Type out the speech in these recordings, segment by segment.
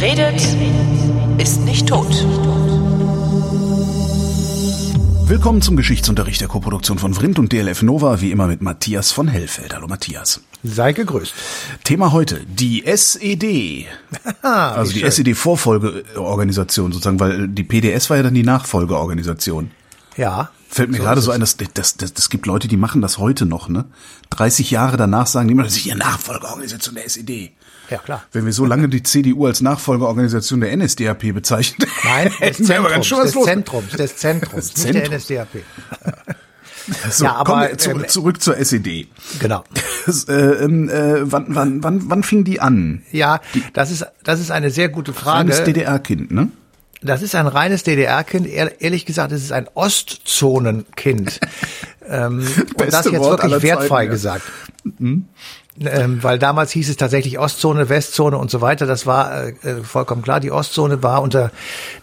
Wer redet, ist nicht tot. Willkommen zum Geschichtsunterricht der Koproduktion von Vrindt und DLF Nova, wie immer mit Matthias von Hellfeld. Hallo Matthias. Sei gegrüßt. Thema heute, die SED. also die SED-Vorfolgeorganisation sozusagen, weil die PDS war ja dann die Nachfolgeorganisation. Ja. Fällt mir so gerade so ein, dass das, das, das gibt Leute, die machen das heute noch, ne? 30 Jahre danach sagen die immer, das ist die Nachfolgeorganisation der SED. Ja, klar. Wenn wir so lange die CDU als Nachfolgeorganisation der NSDAP bezeichnen, Nein, des Zentrums, des los. Zentrums, des Zentrums, Des nicht der Zentrums. NSDAP. So, Ja, aber, wir zu, ähm, zurück zur SED. Genau. Das, äh, ähm, äh, wann, wann, wann, wann fing die an? Ja, das ist, das ist eine sehr gute Reines Frage. DDR-Kind, ne? Das ist ein reines DDR-Kind. Ehr- Ehrlich gesagt, es ist ein Ostzonenkind. ähm, und das jetzt wirklich wertfrei Zeiten, ja. gesagt. Ähm, weil damals hieß es tatsächlich Ostzone, Westzone und so weiter. Das war äh, äh, vollkommen klar. Die Ostzone war unter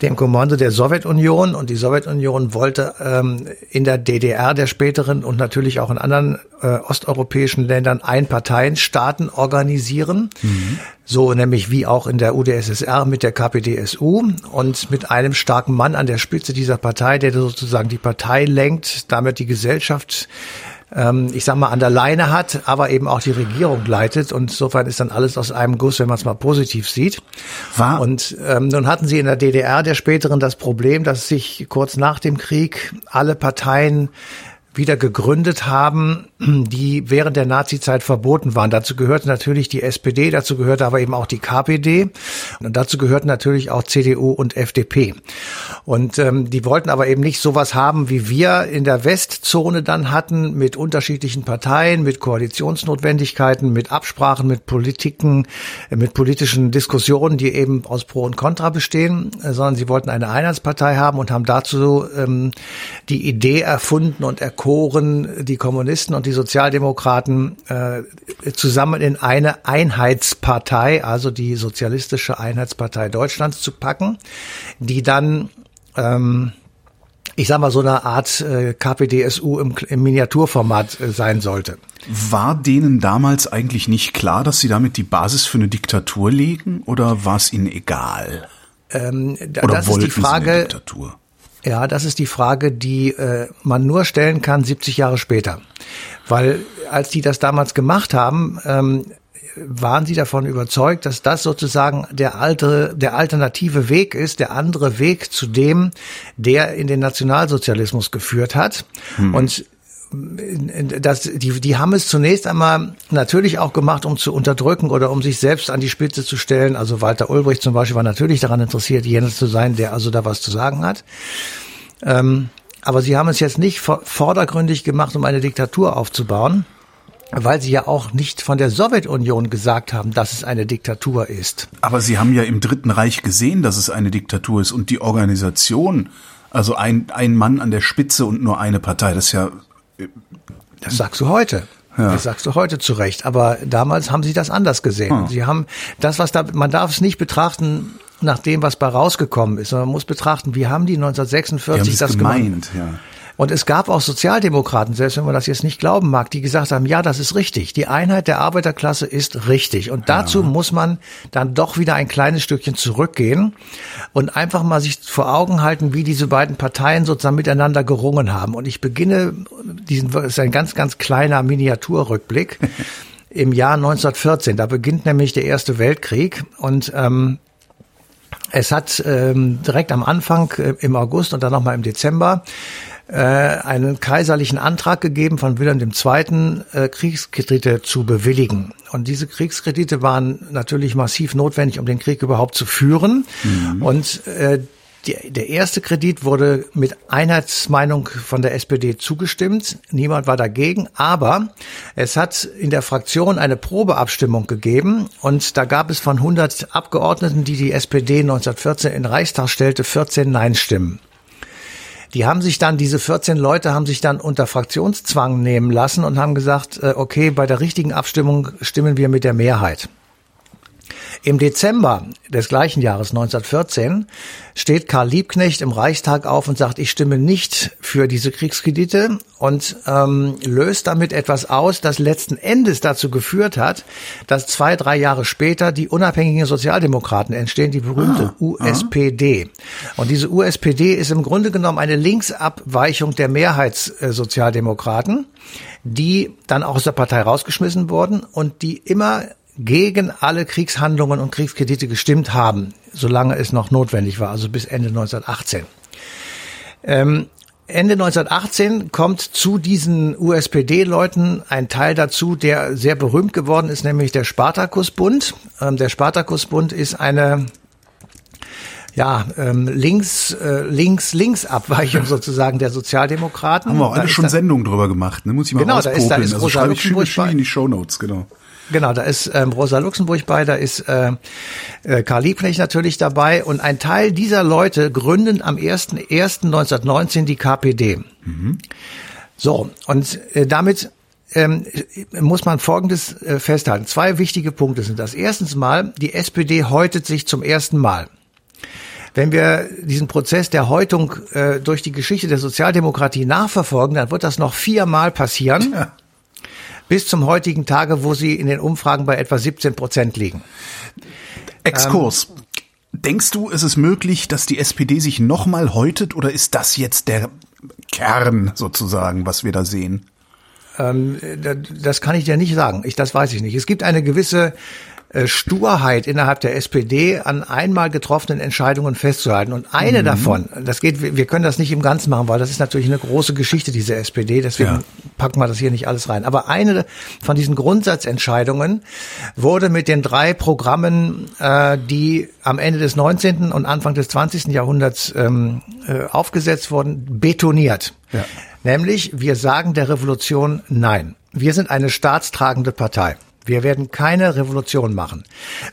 dem Kommando der Sowjetunion und die Sowjetunion wollte ähm, in der DDR der späteren und natürlich auch in anderen äh, osteuropäischen Ländern Einparteienstaaten organisieren. So nämlich wie auch in der UdSSR mit der KPDSU und mit einem starken Mann an der Spitze dieser Partei, der sozusagen die Partei lenkt, damit die Gesellschaft ähm, ich sag mal, an der Leine hat, aber eben auch die Regierung leitet. Und insofern ist dann alles aus einem Guss, wenn man es mal positiv sieht. War, Und ähm, nun hatten sie in der DDR der späteren das Problem, dass sich kurz nach dem Krieg alle Parteien wieder gegründet haben, die während der Nazizeit verboten waren. Dazu gehörte natürlich die SPD, dazu gehörte aber eben auch die KPD und dazu gehörten natürlich auch CDU und FDP. Und ähm, die wollten aber eben nicht sowas haben, wie wir in der Westzone dann hatten, mit unterschiedlichen Parteien, mit Koalitionsnotwendigkeiten, mit Absprachen, mit Politiken, äh, mit politischen Diskussionen, die eben aus Pro und Contra bestehen, äh, sondern sie wollten eine Einheitspartei haben und haben dazu ähm, die Idee erfunden und erkoren, die Kommunisten und die Sozialdemokraten äh, zusammen in eine Einheitspartei, also die Sozialistische Einheitspartei Deutschlands zu packen, die dann ähm, ich sag mal, so eine Art äh, KPDSU im, im Miniaturformat äh, sein sollte. war denen damals eigentlich nicht klar, dass sie damit die Basis für eine Diktatur legen? Oder war es ihnen egal? Ähm, da- Oder das ist wollten die sie eine Frage, Diktatur? Ja, das ist die Frage, die äh, man nur stellen kann 70 Jahre später. Weil als die das damals gemacht haben, ähm, waren sie davon überzeugt, dass das sozusagen der alte, der alternative Weg ist, der andere Weg zu dem, der in den Nationalsozialismus geführt hat. Und das, die, die haben es zunächst einmal natürlich auch gemacht, um zu unterdrücken oder um sich selbst an die Spitze zu stellen. Also Walter Ulbricht zum Beispiel war natürlich daran interessiert, jener zu sein, der also da was zu sagen hat. Ähm, aber sie haben es jetzt nicht vor- vordergründig gemacht, um eine Diktatur aufzubauen, weil sie ja auch nicht von der Sowjetunion gesagt haben, dass es eine Diktatur ist. Aber sie haben ja im Dritten Reich gesehen, dass es eine Diktatur ist und die Organisation, also ein, ein Mann an der Spitze und nur eine Partei, das ist ja, Das sagst du heute. Ja. Das sagst du heute zu Recht. Aber damals haben sie das anders gesehen. Ah. Sie haben das, was da, man darf es nicht betrachten nach dem, was bei rausgekommen ist, sondern man muss betrachten, wie haben die die haben 1946 es das gemacht. gemeint, ja. Und es gab auch Sozialdemokraten, selbst wenn man das jetzt nicht glauben mag, die gesagt haben, ja, das ist richtig. Die Einheit der Arbeiterklasse ist richtig. Und dazu muss man dann doch wieder ein kleines Stückchen zurückgehen und einfach mal sich vor Augen halten, wie diese beiden Parteien sozusagen miteinander gerungen haben. Und ich beginne, diesen, das ist ein ganz, ganz kleiner Miniaturrückblick. Im Jahr 1914, da beginnt nämlich der Erste Weltkrieg und ähm, es hat ähm, direkt am Anfang äh, im August und dann nochmal im Dezember einen kaiserlichen Antrag gegeben von Wilhelm II. Äh, Kriegskredite zu bewilligen. Und diese Kriegskredite waren natürlich massiv notwendig, um den Krieg überhaupt zu führen. Und äh, die, der erste Kredit wurde mit Einheitsmeinung von der SPD zugestimmt. Niemand war dagegen. Aber es hat in der Fraktion eine Probeabstimmung gegeben. Und da gab es von 100 Abgeordneten, die die SPD 1914 in den Reichstag stellte, 14 Nein-Stimmen. Die haben sich dann, diese 14 Leute haben sich dann unter Fraktionszwang nehmen lassen und haben gesagt, äh, okay, bei der richtigen Abstimmung stimmen wir mit der Mehrheit. Im Dezember des gleichen Jahres 1914 steht Karl Liebknecht im Reichstag auf und sagt, ich stimme nicht für diese Kriegskredite und ähm, löst damit etwas aus, das letzten Endes dazu geführt hat, dass zwei, drei Jahre später die unabhängigen Sozialdemokraten entstehen, die berühmte ah, USPD. Ah. Und diese USPD ist im Grunde genommen eine Linksabweichung der Mehrheitssozialdemokraten, die dann auch aus der Partei rausgeschmissen wurden und die immer gegen alle Kriegshandlungen und Kriegskredite gestimmt haben, solange es noch notwendig war, also bis Ende 1918. Ähm, Ende 1918 kommt zu diesen USPD-Leuten ein Teil dazu, der sehr berühmt geworden ist, nämlich der Spartakusbund. Ähm, der Spartakusbund ist eine ja, ähm, links, äh, links, links Abweichung sozusagen der Sozialdemokraten. Haben wir auch alle schon Sendungen drüber gemacht, ne? Muss ich mal genau, da ist, da ist also schreibe ich schön in die Shownotes, genau. Genau, da ist ähm, Rosa Luxemburg bei, da ist äh, äh, Karl Liebknecht natürlich dabei und ein Teil dieser Leute gründen am 1.1.1919 die KPD. Mhm. So, und äh, damit ähm, muss man Folgendes äh, festhalten. Zwei wichtige Punkte sind das. Erstens mal, die SPD häutet sich zum ersten Mal. Wenn wir diesen Prozess der Häutung äh, durch die Geschichte der Sozialdemokratie nachverfolgen, dann wird das noch viermal passieren. Ja bis zum heutigen Tage, wo sie in den Umfragen bei etwa 17 Prozent liegen. Exkurs. Ähm, Denkst du, es ist möglich, dass die SPD sich nochmal häutet oder ist das jetzt der Kern sozusagen, was wir da sehen? Ähm, das kann ich dir nicht sagen. Ich, das weiß ich nicht. Es gibt eine gewisse äh, Sturheit innerhalb der SPD an einmal getroffenen Entscheidungen festzuhalten. Und eine mhm. davon, das geht, wir können das nicht im Ganzen machen, weil das ist natürlich eine große Geschichte, diese SPD, deswegen ja. packen wir das hier nicht alles rein. Aber eine von diesen Grundsatzentscheidungen wurde mit den drei Programmen, äh, die am Ende des 19. und Anfang des 20. Jahrhunderts ähm, äh, aufgesetzt wurden, betoniert. Ja. Nämlich, wir sagen der Revolution Nein. Wir sind eine staatstragende Partei. Wir werden keine Revolution machen.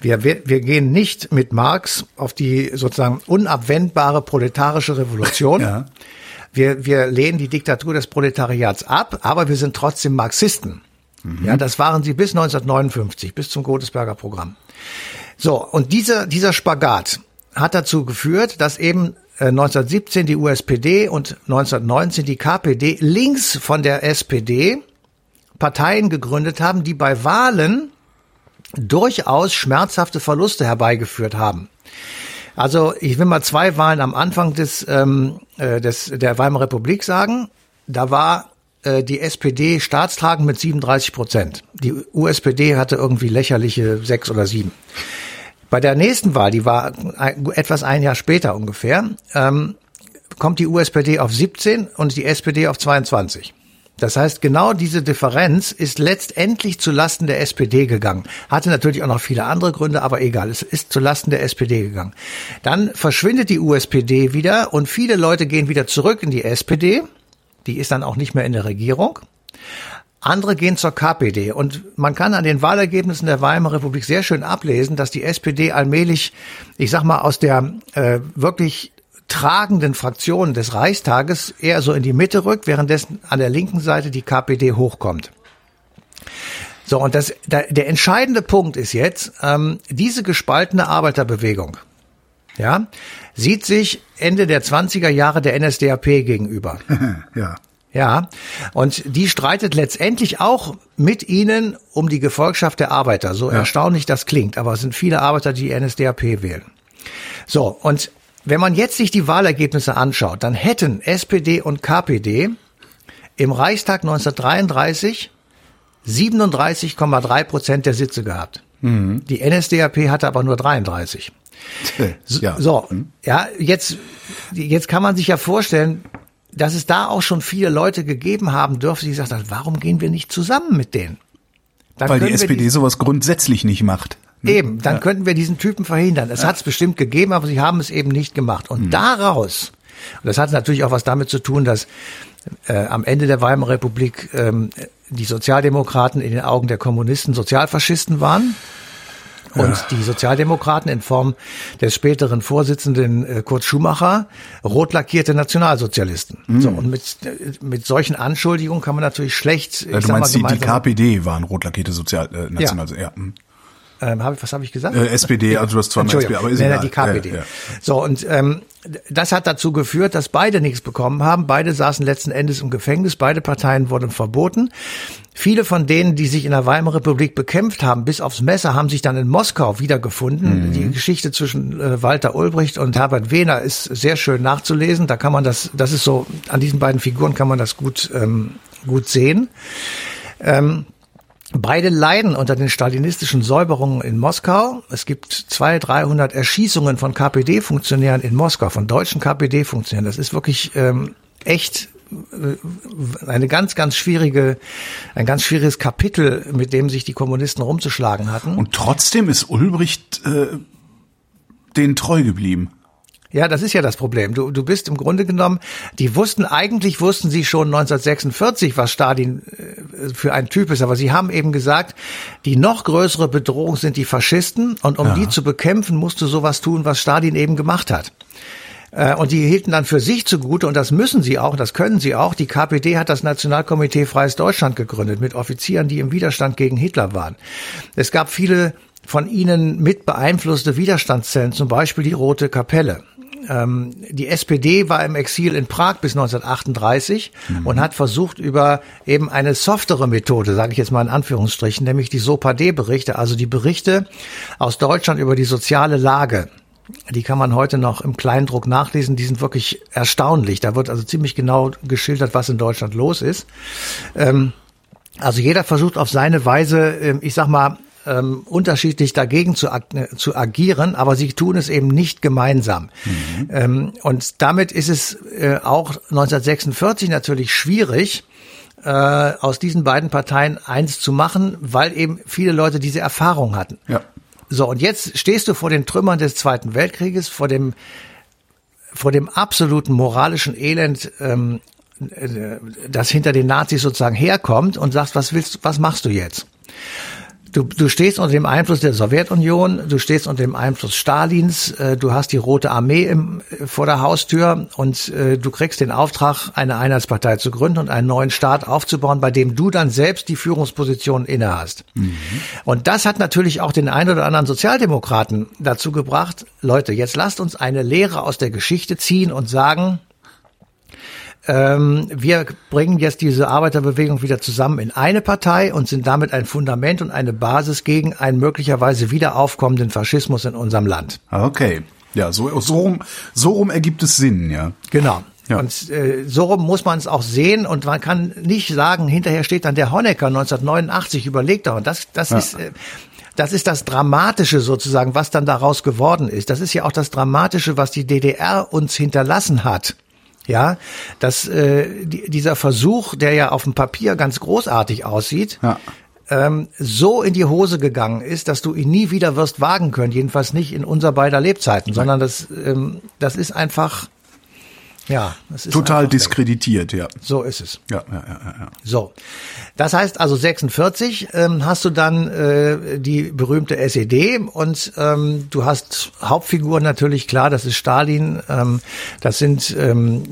Wir, wir, wir gehen nicht mit Marx auf die sozusagen unabwendbare proletarische Revolution. Ja. Wir, wir lehnen die Diktatur des Proletariats ab, aber wir sind trotzdem Marxisten. Mhm. Ja, das waren sie bis 1959, bis zum Godesberger Programm. So, und dieser, dieser Spagat hat dazu geführt, dass eben 1917 äh, die USPD und 1919 die KPD links von der SPD Parteien gegründet haben, die bei Wahlen durchaus schmerzhafte Verluste herbeigeführt haben. Also ich will mal zwei Wahlen am Anfang des, ähm, äh, des der Weimarer Republik sagen. Da war äh, die SPD staatstragend mit 37 Prozent. Die USPD hatte irgendwie lächerliche sechs oder sieben. Bei der nächsten Wahl, die war etwas ein Jahr später ungefähr, ähm, kommt die USPD auf 17 und die SPD auf 22. Das heißt, genau diese Differenz ist letztendlich zu Lasten der SPD gegangen. Hatte natürlich auch noch viele andere Gründe, aber egal, es ist zu Lasten der SPD gegangen. Dann verschwindet die USPD wieder und viele Leute gehen wieder zurück in die SPD. Die ist dann auch nicht mehr in der Regierung. Andere gehen zur KPD. Und man kann an den Wahlergebnissen der Weimarer Republik sehr schön ablesen, dass die SPD allmählich, ich sag mal, aus der äh, wirklich tragenden Fraktionen des Reichstages eher so in die Mitte rückt, währenddessen an der linken Seite die KPD hochkommt. So, und das, der, der entscheidende Punkt ist jetzt, ähm, diese gespaltene Arbeiterbewegung, ja, sieht sich Ende der 20er Jahre der NSDAP gegenüber. ja. Ja, und die streitet letztendlich auch mit ihnen um die Gefolgschaft der Arbeiter. So ja. erstaunlich das klingt, aber es sind viele Arbeiter, die die NSDAP wählen. So, und wenn man jetzt sich die Wahlergebnisse anschaut, dann hätten SPD und KPD im Reichstag 1933 37,3 Prozent der Sitze gehabt. Mhm. Die NSDAP hatte aber nur 33. ja. So, mhm. ja, jetzt, jetzt kann man sich ja vorstellen, dass es da auch schon viele Leute gegeben haben dürfte, die gesagt haben, warum gehen wir nicht zusammen mit denen? Dann Weil die SPD die, sowas grundsätzlich nicht macht. Ne? Eben, dann ja. könnten wir diesen Typen verhindern. Es ja. hat es bestimmt gegeben, aber sie haben es eben nicht gemacht. Und mhm. daraus, und das hat natürlich auch was damit zu tun, dass äh, am Ende der Weimarer Republik ähm, die Sozialdemokraten in den Augen der Kommunisten Sozialfaschisten waren. Und ja. die Sozialdemokraten in Form des späteren Vorsitzenden äh, Kurt Schumacher rot lackierte Nationalsozialisten. Mhm. So, und mit, äh, mit solchen Anschuldigungen kann man natürlich schlecht. Ja, du meinst, mal, die, die KPD waren rot lackierte Sozial, äh, Nationalsozialisten. Ja. ja. Ähm, hab, was habe ich gesagt? Äh, SPD, also du hast zweimal SPD, aber ist egal. die KPD. Ja, ja. So, und ähm, das hat dazu geführt, dass beide nichts bekommen haben. Beide saßen letzten Endes im Gefängnis, beide Parteien wurden verboten. Viele von denen, die sich in der Weimarer Republik bekämpft haben, bis aufs Messer, haben sich dann in Moskau wiedergefunden. Mhm. Die Geschichte zwischen äh, Walter Ulbricht und Herbert Wehner ist sehr schön nachzulesen. Da kann man das, das ist so, an diesen beiden Figuren kann man das gut, ähm, gut sehen. Ähm, Beide leiden unter den stalinistischen Säuberungen in Moskau. Es gibt zwei, dreihundert Erschießungen von KPD-Funktionären in Moskau, von deutschen KPD-Funktionären. Das ist wirklich ähm, echt äh, eine ganz, ganz schwierige, ein ganz schwieriges Kapitel, mit dem sich die Kommunisten rumzuschlagen hatten. Und trotzdem ist Ulbricht äh, den treu geblieben. Ja, das ist ja das Problem. Du, du bist im Grunde genommen, die wussten, eigentlich wussten sie schon 1946, was Stalin äh, für ein Typ ist, aber sie haben eben gesagt, die noch größere Bedrohung sind die Faschisten und um ja. die zu bekämpfen, musst du sowas tun, was Stalin eben gemacht hat. Äh, und die hielten dann für sich zugute, und das müssen sie auch, das können sie auch. Die KPD hat das Nationalkomitee Freies Deutschland gegründet mit Offizieren, die im Widerstand gegen Hitler waren. Es gab viele von ihnen mit beeinflusste Widerstandszellen, zum Beispiel die Rote Kapelle. Ähm, die SPD war im Exil in Prag bis 1938 mhm. und hat versucht über eben eine softere Methode, sage ich jetzt mal in Anführungsstrichen, nämlich die SOPAD-Berichte, also die Berichte aus Deutschland über die soziale Lage. Die kann man heute noch im Kleindruck nachlesen. Die sind wirklich erstaunlich. Da wird also ziemlich genau geschildert, was in Deutschland los ist. Ähm, also jeder versucht auf seine Weise, ähm, ich sag mal, ähm, unterschiedlich dagegen zu, ag zu agieren, aber sie tun es eben nicht gemeinsam. Mhm. Ähm, und damit ist es äh, auch 1946 natürlich schwierig, äh, aus diesen beiden Parteien eins zu machen, weil eben viele Leute diese Erfahrung hatten. Ja. So, und jetzt stehst du vor den Trümmern des Zweiten Weltkrieges, vor dem, vor dem absoluten moralischen Elend, ähm, äh, das hinter den Nazis sozusagen herkommt und sagst, was willst, was machst du jetzt? Du, du stehst unter dem Einfluss der Sowjetunion, du stehst unter dem Einfluss Stalins, äh, du hast die Rote Armee im, äh, vor der Haustür und äh, du kriegst den Auftrag, eine Einheitspartei zu gründen und einen neuen Staat aufzubauen, bei dem du dann selbst die Führungsposition inne hast. Mhm. Und das hat natürlich auch den einen oder anderen Sozialdemokraten dazu gebracht, Leute, jetzt lasst uns eine Lehre aus der Geschichte ziehen und sagen, ähm, wir bringen jetzt diese Arbeiterbewegung wieder zusammen in eine Partei und sind damit ein Fundament und eine Basis gegen einen möglicherweise wieder aufkommenden Faschismus in unserem Land. Okay. Ja, so, so, rum, so rum ergibt es Sinn, ja. Genau. Ja. Und äh, so rum muss man es auch sehen und man kann nicht sagen, hinterher steht dann der Honecker 1989, überlegt doch. Und das, das ja. ist, äh, das ist das Dramatische sozusagen, was dann daraus geworden ist. Das ist ja auch das Dramatische, was die DDR uns hinterlassen hat. Ja, dass äh, die, dieser Versuch, der ja auf dem Papier ganz großartig aussieht, ja. ähm, so in die Hose gegangen ist, dass du ihn nie wieder wirst wagen können, jedenfalls nicht in unser beider Lebzeiten, sondern das, ähm, das ist einfach ja, das ist total diskreditiert, ja. So ist es. Ja, ja, ja, ja. So, das heißt also 46 ähm, hast du dann äh, die berühmte SED und ähm, du hast Hauptfiguren natürlich klar. Das ist Stalin, ähm, das sind ähm,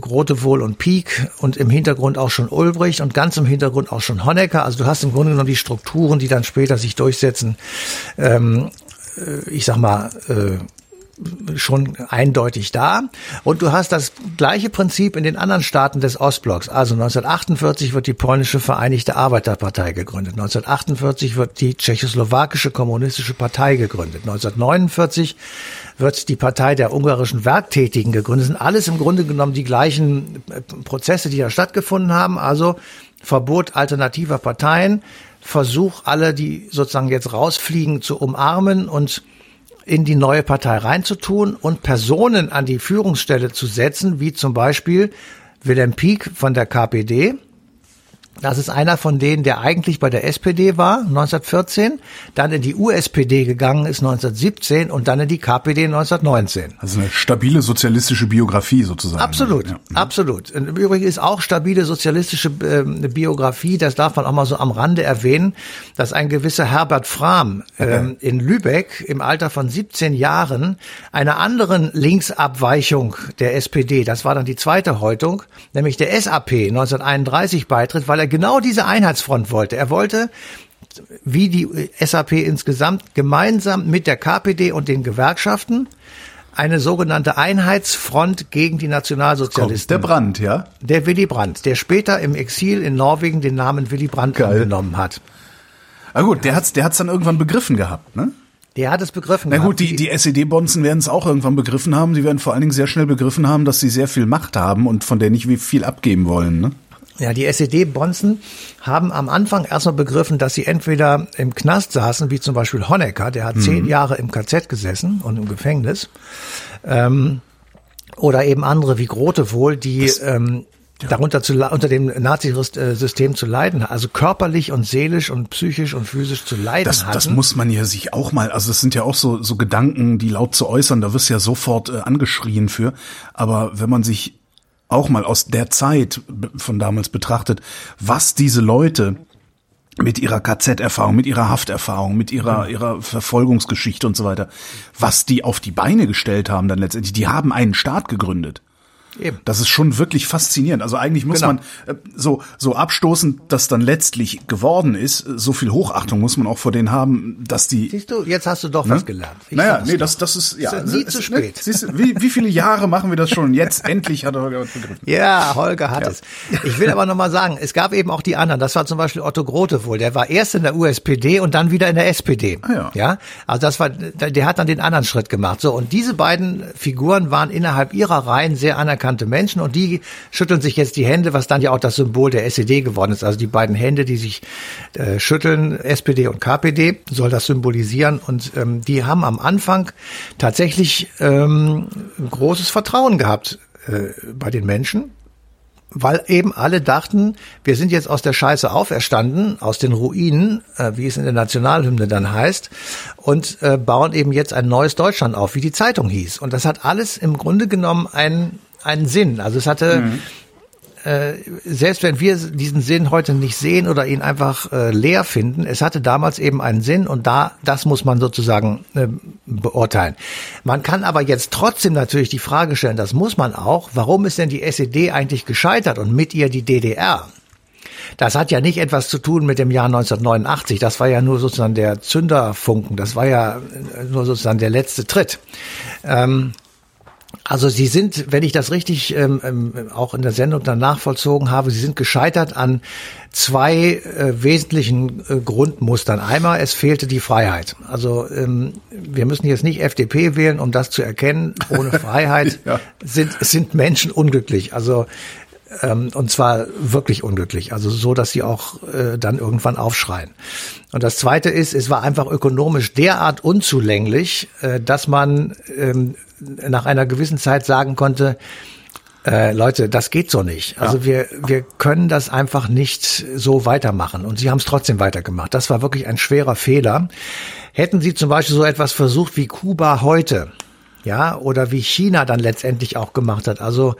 Grotewohl und Pieck und im Hintergrund auch schon Ulbricht und ganz im Hintergrund auch schon Honecker. Also du hast im Grunde genommen die Strukturen, die dann später sich durchsetzen. Ähm, äh, ich sag mal. Äh, schon eindeutig da. Und du hast das gleiche Prinzip in den anderen Staaten des Ostblocks. Also 1948 wird die polnische Vereinigte Arbeiterpartei gegründet. 1948 wird die tschechoslowakische kommunistische Partei gegründet. 1949 wird die Partei der ungarischen Werktätigen gegründet. Das sind alles im Grunde genommen die gleichen äh, Prozesse, die da stattgefunden haben. Also Verbot alternativer Parteien, Versuch, alle, die sozusagen jetzt rausfliegen, zu umarmen und in die neue Partei reinzutun und Personen an die Führungsstelle zu setzen, wie zum Beispiel Wilhelm Pieck von der KPD, das ist einer von denen, der eigentlich bei der SPD war, 1914, dann in die USPD gegangen ist 1917 und dann in die KPD 1919. Also eine stabile sozialistische Biografie sozusagen. Absolut, ja. absolut. Im Übrigen ist auch stabile sozialistische äh, Biografie, das darf man auch mal so am Rande erwähnen, dass ein gewisser Herbert Frahm äh, in Lübeck im Alter von 17 Jahren einer anderen Linksabweichung der SPD, das war dann die zweite Häutung, nämlich der SAP 1931 beitritt, weil er genau diese Einheitsfront wollte. Er wollte wie die SAP insgesamt gemeinsam mit der KPD und den Gewerkschaften eine sogenannte Einheitsfront gegen die Nationalsozialisten. Der Brandt, ja? Der Willy Brandt, der später im Exil in Norwegen den Namen Willy Brandt Geil. angenommen hat. Na gut, der hat's, der hat's dann irgendwann begriffen gehabt, ne? Der hat es begriffen. Na gehabt. gut, die, die SED-Bonzen werden es auch irgendwann begriffen haben. Sie werden vor allen Dingen sehr schnell begriffen haben, dass sie sehr viel Macht haben und von der nicht viel abgeben wollen, ne? Ja, die SED-Bonzen haben am Anfang erstmal begriffen, dass sie entweder im Knast saßen, wie zum Beispiel Honecker, der hat zehn Jahre im KZ gesessen und im Gefängnis, ähm, oder eben andere wie Grote wohl, die ähm, darunter zu, unter dem Nazi-System zu leiden, also körperlich und seelisch und psychisch und physisch zu leiden Das, hatten. das muss man ja sich auch mal, also das sind ja auch so, so Gedanken, die laut zu äußern, da wirst du ja sofort äh, angeschrien für. Aber wenn man sich auch mal aus der Zeit von damals betrachtet, was diese Leute mit ihrer KZ-Erfahrung, mit ihrer Hafterfahrung, mit ihrer, ihrer Verfolgungsgeschichte und so weiter, was die auf die Beine gestellt haben dann letztendlich, die haben einen Staat gegründet. Eben. Das ist schon wirklich faszinierend. Also eigentlich muss Genau. man äh, so so abstoßend, das dann letztlich geworden ist, äh, so viel Hochachtung muss man auch vor denen haben, dass die Siehst du, jetzt hast du doch Ne? was gelernt. Ich naja, nee, das, das ist, ja. Ist ja nie zu es- spät. Siehst du, wie, wie viele Jahre machen wir das schon? Jetzt endlich hat er was begriffen. Ja, Holger hat Ja. es. Ich will aber nochmal sagen, es gab eben auch die anderen. Das war zum Beispiel Otto Grote wohl. Der war erst in der USPD und dann wieder in der SPD. Ah, ja. ja. Also das war, der hat dann den anderen Schritt gemacht. So. Und diese beiden Figuren waren innerhalb ihrer Reihen sehr anerkannte Menschen und die schütteln sich jetzt die Hände, was dann ja auch das Symbol der SED geworden ist. Also die beiden Hände, die sich äh, schütteln, SPD und KPD, soll das symbolisieren. Und ähm, die haben am Anfang tatsächlich ähm, großes Vertrauen gehabt äh, bei den Menschen weil eben alle dachten, wir sind jetzt aus der Scheiße auferstanden, aus den Ruinen, äh, wie es in der Nationalhymne dann heißt, und äh, bauen eben jetzt ein neues Deutschland auf, wie die Zeitung hieß. Und das hat alles im Grunde genommen einen, einen Sinn. Also es hatte, äh, selbst wenn wir diesen Sinn heute nicht sehen oder ihn einfach äh, leer finden, es hatte damals eben einen Sinn und da, das muss man sozusagen äh, beurteilen. Man kann aber jetzt trotzdem natürlich die Frage stellen, das muss man auch, warum ist denn die SED eigentlich gescheitert und mit ihr die DDR? Das hat ja nicht etwas zu tun mit dem Jahr 1989. Das war ja nur sozusagen der Zünderfunken. Das war ja äh, nur sozusagen der letzte Tritt. Ähm, also Sie sind, wenn ich das richtig ähm, ähm, auch in der Sendung dann nachvollzogen habe, Sie sind gescheitert an zwei äh, wesentlichen äh, Grundmustern. Einmal, es fehlte die Freiheit. Also ähm, wir müssen jetzt nicht FDP wählen, um das zu erkennen. Ohne Freiheit Ja. sind, sind Menschen unglücklich. Also ähm, und zwar wirklich unglücklich, also so, dass sie auch äh, dann irgendwann aufschreien. Und das Zweite ist, es war einfach ökonomisch derart unzulänglich, äh, dass man ähm, nach einer gewissen Zeit sagen konnte, äh, Leute, das geht so nicht. Also wir, wir können das einfach nicht so weitermachen. Und sie haben es trotzdem weitergemacht. Das war wirklich ein schwerer Fehler. Hätten sie zum Beispiel so etwas versucht wie Kuba heute, ja, oder wie China dann letztendlich auch gemacht hat. Also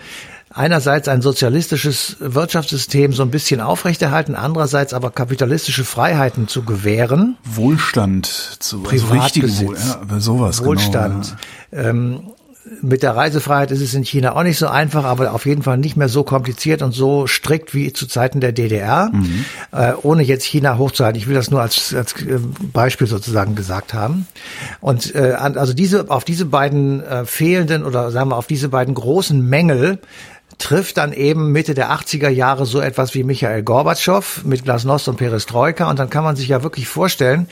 einerseits ein sozialistisches Wirtschaftssystem so ein bisschen aufrechterhalten, andererseits aber kapitalistische Freiheiten zu gewähren. Wohlstand zu also Privatbesitz, Wohl, ja, sowas Wohlstand. Genau, ähm, mit der Reisefreiheit ist es in China auch nicht so einfach, aber auf jeden Fall nicht mehr so kompliziert und so strikt wie zu Zeiten der DDR, Mhm. äh, ohne jetzt China hochzuhalten. Ich will das nur als, als äh, Beispiel sozusagen gesagt haben. Und äh, also diese auf diese beiden äh, fehlenden oder sagen wir auf diese beiden großen Mängel trifft dann eben Mitte der 80er Jahre so etwas wie Michael Gorbatschow mit Glasnost und Perestroika und dann kann man sich ja wirklich vorstellen,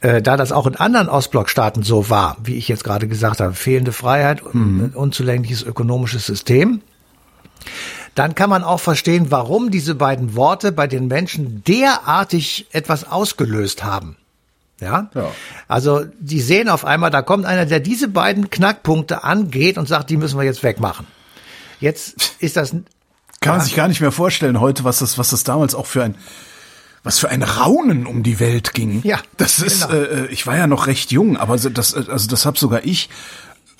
äh, da das auch in anderen Ostblockstaaten so war, wie ich jetzt gerade gesagt habe, fehlende Freiheit, un- unzulängliches ökonomisches System, dann kann man auch verstehen, warum diese beiden Worte bei den Menschen derartig etwas ausgelöst haben. Ja? Ja. Also die sehen auf einmal, da kommt einer, der diese beiden Knackpunkte angeht und sagt, die müssen wir jetzt wegmachen. Jetzt ist das Kann man sich gar nicht mehr vorstellen heute, was das, was das damals auch für ein, was für ein Raunen um die Welt ging. Ja, das ist, genau. äh, ich war ja noch recht jung, aber das, äh, also das hab sogar ich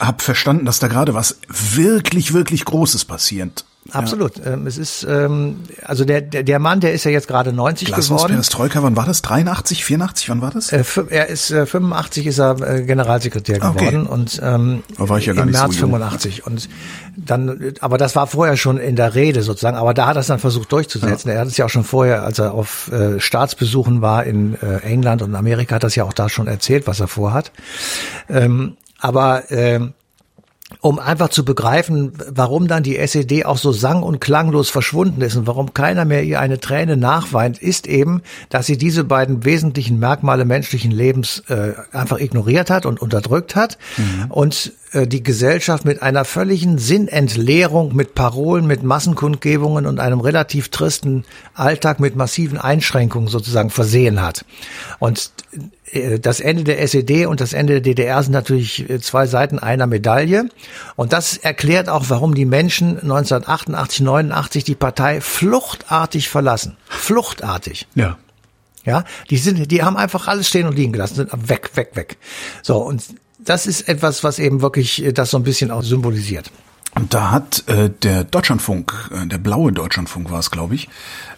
habe verstanden, dass da gerade was wirklich, wirklich Großes passiert. Absolut. Ja. Ähm, es ist ähm, also der, der der Mann, der ist ja jetzt gerade 90 Glasnost geworden. Perestroika, wann war das? 83, 84, wann war das? Äh, er ist äh, 85 ist er äh, Generalsekretär okay. geworden und ähm, da war ich ja gar im März so 85 und dann aber das war vorher schon in der Rede sozusagen, aber da hat er es dann versucht durchzusetzen. Ja. Er hat es ja auch schon vorher, als er auf äh, Staatsbesuchen war in äh, England und Amerika, hat das ja auch da schon erzählt, was er vorhat. Ähm, aber äh, um einfach zu begreifen, warum dann die SED auch so sang- und klanglos verschwunden ist und warum keiner mehr ihr eine Träne nachweint, ist eben, dass sie diese beiden wesentlichen Merkmale menschlichen Lebens äh, einfach ignoriert hat und unterdrückt hat mhm. und die Gesellschaft mit einer völligen Sinnentleerung, mit Parolen, mit Massenkundgebungen und einem relativ tristen Alltag mit massiven Einschränkungen sozusagen versehen hat. Und äh, das Ende der SED und das Ende der DDR sind natürlich äh, zwei Seiten einer Medaille. Und das erklärt auch, warum die Menschen 1988, 89 die Partei fluchtartig verlassen. Fluchtartig. Ja. Ja, die sind, die haben einfach alles stehen und liegen gelassen, sind weg, weg, weg. So, und das ist etwas, was eben wirklich äh, das so ein bisschen auch symbolisiert. Und da hat äh, der Deutschlandfunk, äh, der blaue Deutschlandfunk war es, glaube ich,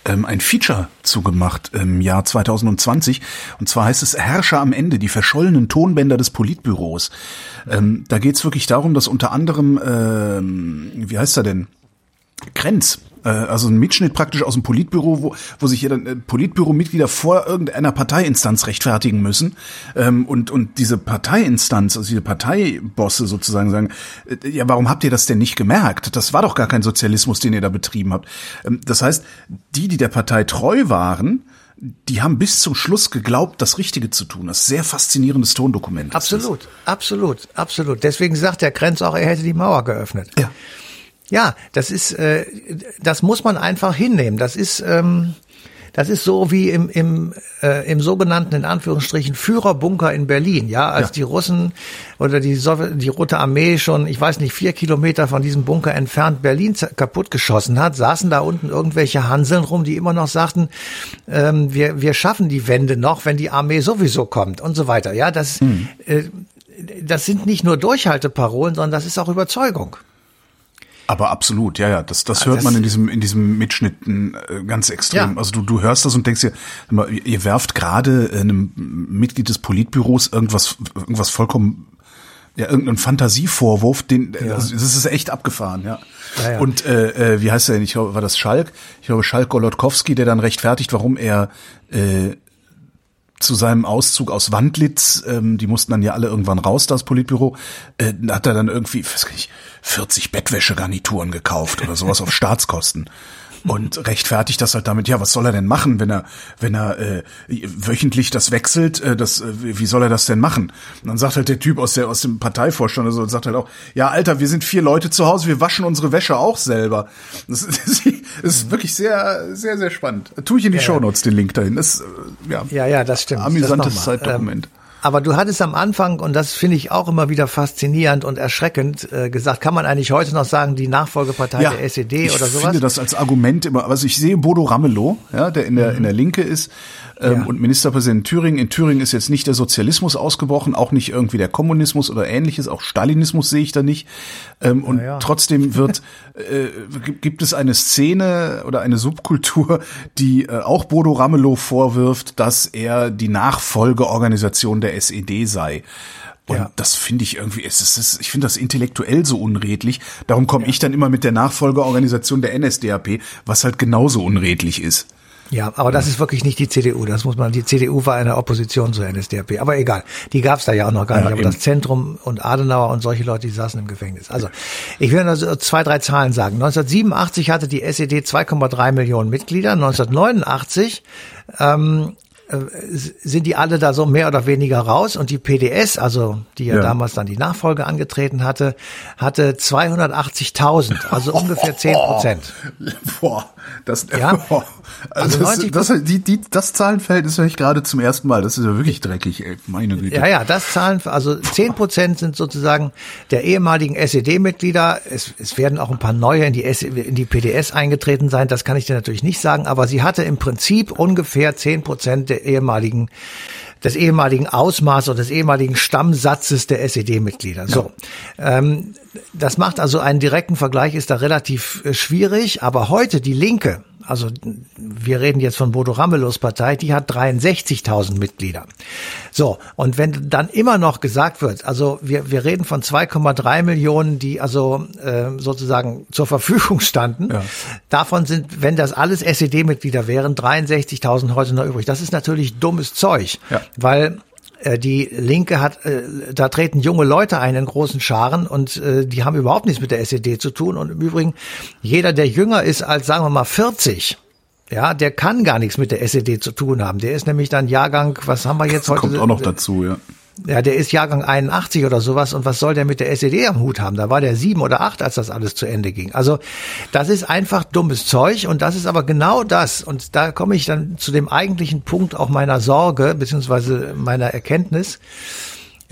ähm, ein Feature zugemacht im Jahr 2020. Und zwar heißt es Herrscher am Ende, die verschollenen Tonbänder des Politbüros. Ähm, da geht es wirklich darum, dass unter anderem, ähm, wie heißt er denn? Krenz, also ein Mitschnitt praktisch aus dem Politbüro, wo, wo sich hier dann äh, Politbüro-Mitglieder vor irgendeiner Parteiinstanz rechtfertigen müssen ähm, und und diese Parteiinstanz, also diese Parteibosse sozusagen sagen, äh, ja, warum habt ihr das denn nicht gemerkt? Das war doch gar kein Sozialismus, den ihr da betrieben habt. Ähm, das heißt, die, die der Partei treu waren, die haben bis zum Schluss geglaubt, das Richtige zu tun. Das ist sehr faszinierendes Tondokument. Absolut, absolut, absolut. Deswegen sagt der Krenz auch, er hätte die Mauer geöffnet. Ja. Ja, das ist, äh, das muss man einfach hinnehmen. Das ist, ähm, das ist so wie im, im, äh, im sogenannten, in Anführungsstrichen, Führerbunker in Berlin. Ja, als ja. die Russen oder die, Sowjet, die Rote Armee schon, ich weiß nicht, vier Kilometer von diesem Bunker entfernt Berlin kaputt geschossen hat, saßen da unten irgendwelche Hanseln rum, die immer noch sagten, ähm, wir, wir schaffen die Wende noch, wenn die Armee sowieso kommt und so weiter. Ja, das, mhm. äh, das sind nicht nur Durchhalteparolen, sondern das ist auch Überzeugung. Aber absolut, ja, ja, das, das ja, hört das man in diesem in diesem Mitschnitten äh, ganz extrem. Ja. Also du du hörst das und denkst dir, ihr werft gerade einem Mitglied des Politbüros irgendwas irgendwas vollkommen ja irgendeinen Fantasievorwurf, den ja. also, das ist echt abgefahren, ja. ja, ja. Und äh, äh, wie heißt er denn? Ich glaube, war das Schalk? Ich glaube Schalk Golodkowski, der dann rechtfertigt, warum er äh, zu seinem Auszug aus Wandlitz, ähm, die mussten dann ja alle irgendwann raus, das Politbüro, äh, hat er dann irgendwie, weiß nicht, 40 Bettwäschegarnituren gekauft oder sowas auf Staatskosten und rechtfertigt das halt damit, ja, was soll er denn machen, wenn er, wenn er äh, wöchentlich das wechselt, äh, das, äh, wie soll er das denn machen? Und dann sagt halt der Typ aus der aus dem Parteivorstand oder so, sagt halt auch, ja, Alter, wir sind vier Leute zu Hause, wir waschen unsere Wäsche auch selber. Das, das, das ist wirklich sehr, sehr, sehr spannend. Tue ich in die ja, Shownotes den Link dahin. Das, äh, ja, ja, ja, das stimmt. Amüsantes das Zeitdokument. Ähm, aber du hattest am Anfang, und das finde ich auch immer wieder faszinierend und erschreckend, äh, gesagt, kann man eigentlich heute noch sagen, die Nachfolgepartei ja, der SED oder sowas? Ich finde das als Argument immer, also ich sehe Bodo Ramelow, ja, der in der, in der Linke ist, ähm, ja. und Ministerpräsident in Thüringen. In Thüringen ist jetzt nicht der Sozialismus ausgebrochen, auch nicht irgendwie der Kommunismus oder ähnliches, auch Stalinismus sehe ich da nicht. Ähm, und ja. trotzdem wird, äh, gibt es eine Szene oder eine Subkultur, die äh, auch Bodo Ramelow vorwirft, dass er die Nachfolgeorganisation der SED sei. Und ja. das finde ich irgendwie, es ist, ich finde das intellektuell so unredlich. Darum komme ja. ich dann immer mit der Nachfolgeorganisation der NSDAP, was halt genauso unredlich ist. Ja, aber das ist wirklich nicht die CDU. Das muss man. Die CDU war eine Opposition zur NSDAP. Aber egal, die gab es da ja auch noch gar nicht. Ja, aber eben. das Zentrum und Adenauer und solche Leute, die saßen im Gefängnis. Also ich will nur so zwei, drei Zahlen sagen. 1987 hatte die SED 2,3 Millionen Mitglieder. 1989 ähm, äh, sind die alle da so mehr oder weniger raus und die PDS, also die ja, ja. damals dann die Nachfolge angetreten hatte, hatte 280.000, also ungefähr 10 Prozent. Boah, das, ja? Boah. Also, also das, das, die, die, das Zahlenverhältnis höre ich gerade zum ersten Mal. Das ist ja wirklich dreckig, ey. meine Güte. Ja, ja, das Zahlen, also 10 Prozent sind sozusagen der ehemaligen SED-Mitglieder. Es, es werden auch ein paar neue in die, S, in die PDS eingetreten sein. Das kann ich dir natürlich nicht sagen, aber sie hatte im Prinzip ungefähr 10 Prozent der ehemaligen des ehemaligen Ausmaßes oder des ehemaligen Stammsatzes der SED-Mitglieder. So, ähm, das macht also einen direkten Vergleich, ist da relativ äh, schwierig. Aber heute die Linke, also wir reden jetzt von Bodo Ramelows Partei, die hat 63.000 Mitglieder. So, und wenn dann immer noch gesagt wird, also wir, wir reden von 2,3 Millionen, die also äh, sozusagen zur Verfügung standen, ja. davon sind, wenn das alles SED-Mitglieder wären, 63.000 heute noch übrig. Das ist natürlich dummes Zeug, ja. weil die Linke hat, äh, da treten junge Leute ein in großen Scharen und äh, die haben überhaupt nichts mit der SED zu tun. Und im Übrigen, jeder, der jünger ist als, sagen wir mal, 40, ja, der kann gar nichts mit der SED zu tun haben. Der ist nämlich dann Jahrgang, was haben wir jetzt heute? Kommt auch noch dazu, ja. Ja, der ist Jahrgang 81 oder sowas und was soll der mit der SED am Hut haben? Da war der sieben oder acht, als das alles zu Ende ging. Also das ist einfach dummes Zeug und das ist aber genau das und da komme ich dann zu dem eigentlichen Punkt auch meiner Sorge beziehungsweise meiner Erkenntnis.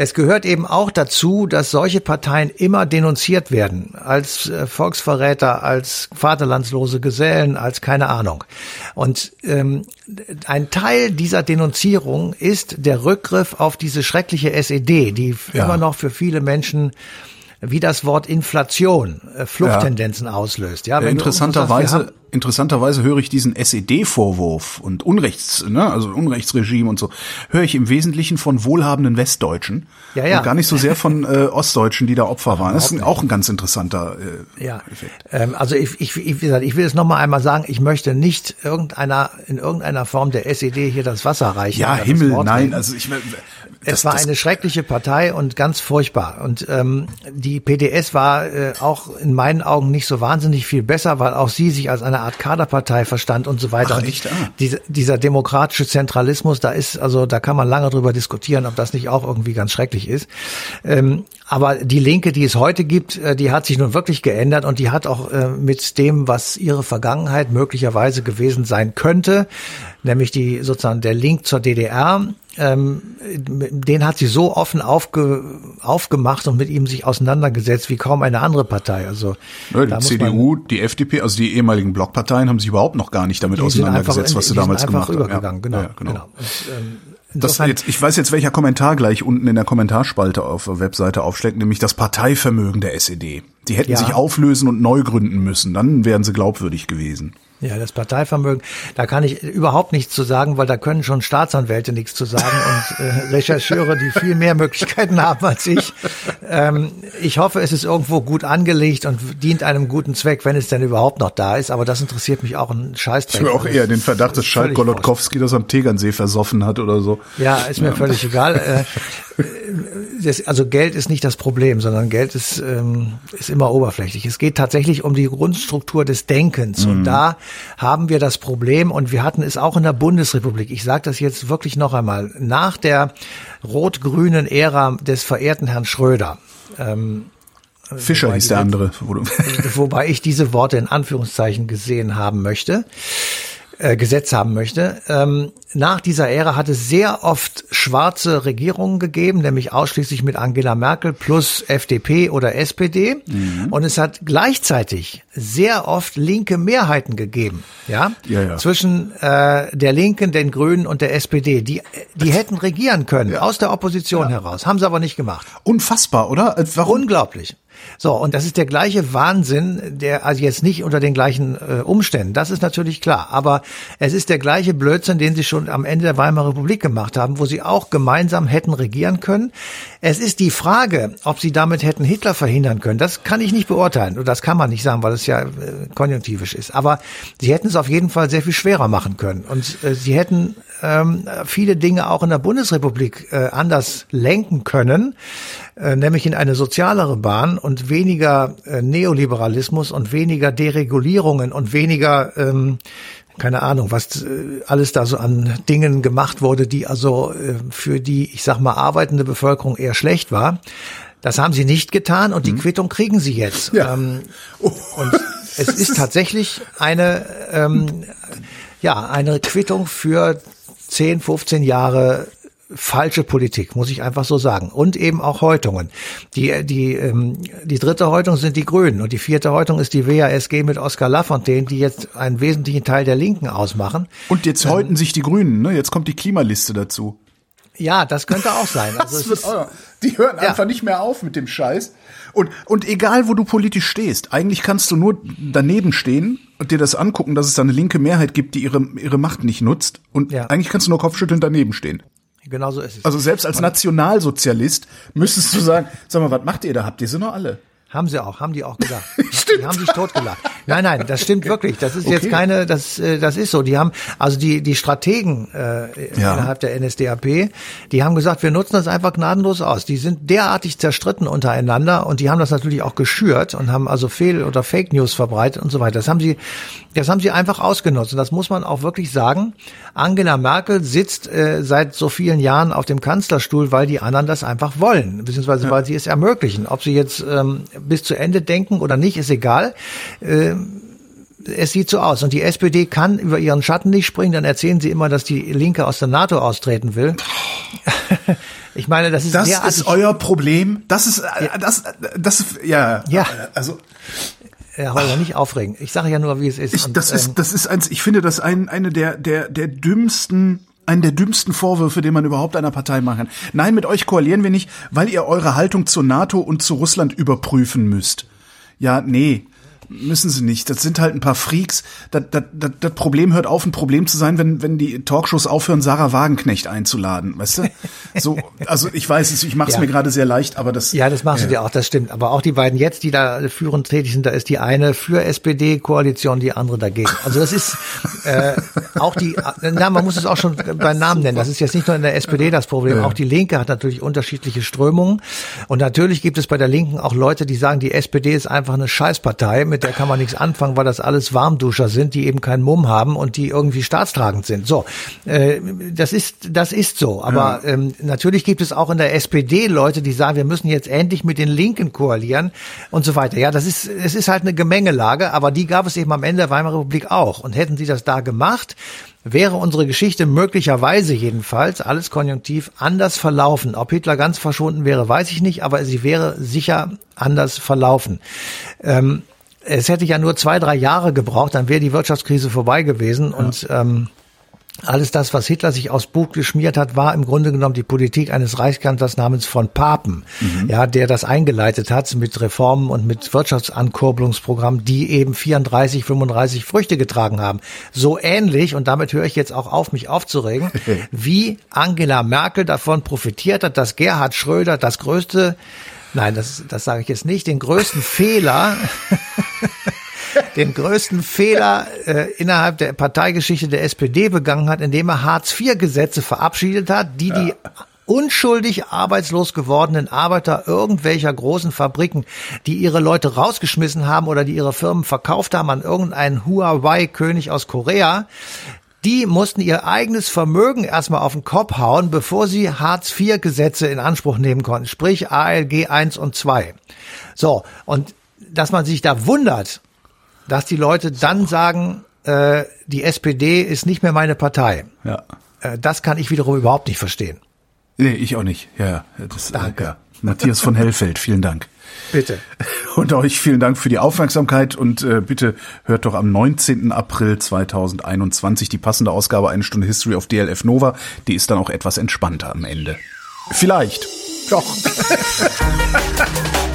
Es gehört eben auch dazu, dass solche Parteien immer denunziert werden als äh, Volksverräter, als vaterlandslose Gesellen, als keine Ahnung. Und ähm, ein Teil dieser Denunzierung ist der Rückgriff auf diese schreckliche SED, die ja. immer noch für viele Menschen wie das Wort Inflation äh, Fluchttendenzen ja. auslöst. Ja, interessanterweise, interessanterweise höre ich diesen SED-Vorwurf und Unrechts, ne, also Unrechtsregime und so, höre ich im Wesentlichen von wohlhabenden Westdeutschen ja, ja. und gar nicht so sehr von äh, Ostdeutschen, die da Opfer waren. Das ist auch ein ganz interessanter äh, ja. Effekt. Ähm, also ich, ich, ich, wie gesagt, ich will es nochmal einmal sagen, ich möchte nicht irgendeiner in irgendeiner Form der SED hier das Wasser reichen. Ja, Himmel, nein, also ich es war eine schreckliche Partei und ganz furchtbar. Und ähm, die PDS war äh, auch in meinen Augen nicht so wahnsinnig viel besser, weil auch sie sich als eine Art Kaderpartei verstand und so weiter. Ach, echt? Ah. Diese, dieser demokratische Zentralismus, da ist, also da kann man lange drüber diskutieren, ob das nicht auch irgendwie ganz schrecklich ist. Ähm, aber die Linke, die es heute gibt, äh, die hat sich nun wirklich geändert und die hat auch äh, mit dem, was ihre Vergangenheit möglicherweise gewesen sein könnte, nämlich die sozusagen der Link zur DDR, ähm, den hat sie so offen aufge, aufgemacht und mit ihm sich auseinandergesetzt wie kaum eine andere Partei. Also ja, die CDU, man, die FDP, also die ehemaligen Blockparteien haben sich überhaupt noch gar nicht damit auseinandergesetzt, in, was sie damals gemacht haben. Genau, ja, genau. genau. Und, ähm, das jetzt, ich weiß jetzt, welcher Kommentar gleich unten in der Kommentarspalte auf der Webseite aufschlägt, nämlich das Parteivermögen der SED. Die hätten ja. sich auflösen und neu gründen müssen, dann wären sie glaubwürdig gewesen. Ja, das Parteivermögen, da kann ich überhaupt nichts zu sagen, weil da können schon Staatsanwälte nichts zu sagen und äh, Rechercheure, die viel mehr Möglichkeiten haben als ich. Ähm, ich hoffe, es ist irgendwo gut angelegt und dient einem guten Zweck, wenn es denn überhaupt noch da ist. Aber das interessiert mich auch ein Scheißdreck. Ich habe auch eher den Verdacht, dass Schalk Golodkowski das am Tegernsee versoffen hat oder so. Ja, ist mir ja. völlig egal. Äh, das, also Geld ist nicht das Problem, sondern Geld ist, ähm, ist immer oberflächlich. Es geht tatsächlich um die Grundstruktur des Denkens. Mhm. Und da haben wir das Problem, und wir hatten es auch in der Bundesrepublik. Ich sage das jetzt wirklich noch einmal. Nach der rot-grünen Ära des verehrten Herrn Schröder. Ähm, Fischer hieß der andere. Wobei ich diese Worte in Anführungszeichen gesehen haben möchte äh, Gesetz haben möchte. Ähm, nach dieser Ära hat es sehr oft schwarze Regierungen gegeben, nämlich ausschließlich mit Angela Merkel plus FDP oder SPD. Mhm. Und es hat gleichzeitig sehr oft linke Mehrheiten gegeben, ja, ja, ja. zwischen äh, der Linken, den Grünen und der SPD. Die, die hätten regieren können ja. aus der Opposition heraus, haben sie aber nicht gemacht. Unfassbar, oder? Warum? Unglaublich. So, und das ist der gleiche Wahnsinn, der also jetzt nicht unter den gleichen äh, Umständen, das ist natürlich klar, aber es ist der gleiche Blödsinn, den sie schon am Ende der Weimarer Republik gemacht haben, wo sie auch gemeinsam hätten regieren können. Es ist die Frage, ob sie damit hätten Hitler verhindern können. Das kann ich nicht beurteilen und das kann man nicht sagen, weil es ja äh, konjunktivisch ist. Aber sie hätten es auf jeden Fall sehr viel schwerer machen können und äh, sie hätten ähm, viele Dinge auch in der Bundesrepublik äh, anders lenken können, äh, nämlich in eine sozialere Bahn und weniger äh, Neoliberalismus und weniger Deregulierungen und weniger ähm, keine Ahnung, was äh, alles da so an Dingen gemacht wurde, die also äh, für die, ich sag mal, arbeitende Bevölkerung eher schlecht war. Das haben sie nicht getan und die mhm. Quittung kriegen sie jetzt. Ja. Ähm, oh. Und es ist tatsächlich eine, ähm, ja, eine Quittung für 10, 15 Jahre falsche Politik, muss ich einfach so sagen. Und eben auch Häutungen. Die, die, ähm, die dritte Häutung sind die Grünen und die vierte Häutung ist die WASG mit Oskar Lafontaine, die jetzt einen wesentlichen Teil der Linken ausmachen. Und jetzt häuten sich die Grünen, ne? Jetzt kommt die Klimaliste dazu. Ja, das könnte auch sein. Also das wird, ist, die hören ja. einfach nicht mehr auf mit dem Scheiß. Und, und egal, wo du politisch stehst, eigentlich kannst du nur daneben stehen und dir das angucken, dass es da eine linke Mehrheit gibt, die ihre, ihre Macht nicht nutzt. Und ja. eigentlich kannst du nur Kopfschütteln daneben stehen. Genau so ist es. Also selbst als Nationalsozialist müsstest du sagen, sag mal, was macht ihr da? Habt ihr sie noch alle? Haben sie auch, haben die auch gesagt. stimmt. Die haben sich totgelacht. Nein, nein, das stimmt wirklich. Das ist okay. jetzt keine, das, äh, das ist so. Die haben, also die, die Strategen äh, ja. innerhalb der NSDAP, die haben gesagt, wir nutzen das einfach gnadenlos aus. Die sind derartig zerstritten untereinander und die haben das natürlich auch geschürt und haben also Fehl- oder Fake News verbreitet und so weiter. Das haben sie, das haben sie einfach ausgenutzt. Und das muss man auch wirklich sagen. Angela Merkel sitzt äh, seit so vielen Jahren auf dem Kanzlerstuhl, weil die anderen das einfach wollen, beziehungsweise ja. weil sie es ermöglichen. Ob sie jetzt ähm, bis zu Ende denken oder nicht, ist egal. Äh, es sieht so aus. Und die SPD kann über ihren Schatten nicht springen. Dann erzählen sie immer, dass die Linke aus der NATO austreten will. Ich meine, das ist Das ist euer Problem. Das ist ja. das das ja ja also Herr Holger, nicht aufregen. Ich sage ja nur, wie es ist. Ich, das Und, ist ähm, das ist eins. Ich finde das ein eine der der der dümmsten einen der dümmsten Vorwürfe, den man überhaupt einer Partei machen kann. Nein, mit euch koalieren wir nicht, weil ihr eure Haltung zur NATO und zu Russland überprüfen müsst. Ja, nee, müssen sie nicht. Das sind halt ein paar Freaks. Das, das, das, das Problem hört auf, ein Problem zu sein, wenn, wenn die Talkshows aufhören, Sarah Wagenknecht einzuladen, weißt du? So, also ich weiß es, ich mache es ja. mir gerade sehr leicht, aber das. Ja, das machst äh, du dir auch, das stimmt. Aber auch die beiden jetzt, die da führend tätig sind, da ist die eine für SPD-Koalition, die andere dagegen. Also das ist äh, auch die, na, man muss es auch schon beim Namen nennen. Das ist jetzt nicht nur in der SPD das Problem. Ja. Auch die Linke hat natürlich unterschiedliche Strömungen. Und natürlich gibt es bei der Linken auch Leute, die sagen, die SPD ist einfach eine Scheißpartei mit mit der kann man nichts anfangen, weil das alles Warmduscher sind, die eben keinen Mumm haben und die irgendwie staatstragend sind. So, äh, das ist das ist so. Aber ja. ähm, natürlich gibt es auch in der SPD Leute, die sagen, wir müssen jetzt endlich mit den Linken koalieren und so weiter. Ja, das ist es ist halt eine Gemengelage, aber die gab es eben am Ende der Weimarer Republik auch. Und hätten sie das da gemacht, wäre unsere Geschichte möglicherweise jedenfalls, alles konjunktiv, anders verlaufen. Ob Hitler ganz verschwunden wäre, weiß ich nicht, aber sie wäre sicher anders verlaufen. Ähm, es hätte ja nur zwei, drei Jahre gebraucht, dann wäre die Wirtschaftskrise vorbei gewesen ja. und ähm, alles das, was Hitler sich aus Buch geschmiert hat, war im Grunde genommen die Politik eines Reichskanzlers namens von Papen, mhm. ja, der das eingeleitet hat mit Reformen und mit Wirtschaftsankurbelungsprogrammen, die eben 34, 35 Früchte getragen haben. So ähnlich, und damit höre ich jetzt auch auf, mich aufzuregen, wie Angela Merkel davon profitiert hat, dass Gerhard Schröder das größte Nein, das, das sage ich jetzt nicht. Den größten Fehler, den größten Fehler äh, innerhalb der Parteigeschichte der SPD begangen hat, indem er Hartz-IV-Gesetze verabschiedet hat, die ja. die unschuldig arbeitslos gewordenen Arbeiter irgendwelcher großen Fabriken, die ihre Leute rausgeschmissen haben oder die ihre Firmen verkauft haben an irgendeinen Huawei-König aus Korea, die mussten ihr eigenes Vermögen erstmal auf den Kopf hauen, bevor sie Hartz-IV-Gesetze in Anspruch nehmen konnten, sprich ALG 1 und 2. So, und dass man sich da wundert, dass die Leute dann sagen, äh, die SPD ist nicht mehr meine Partei. Ja. Äh, das kann ich wiederum überhaupt nicht verstehen. Nee, ich auch nicht. Ja, das, Danke. Äh, ja. Matthias von Hellfeld, vielen Dank. Bitte. Und euch vielen Dank für die Aufmerksamkeit und äh, bitte hört doch am 19. April 2021 die passende Ausgabe Eine Stunde History of DLF Nova. Die ist dann auch etwas entspannter am Ende. Vielleicht. Doch.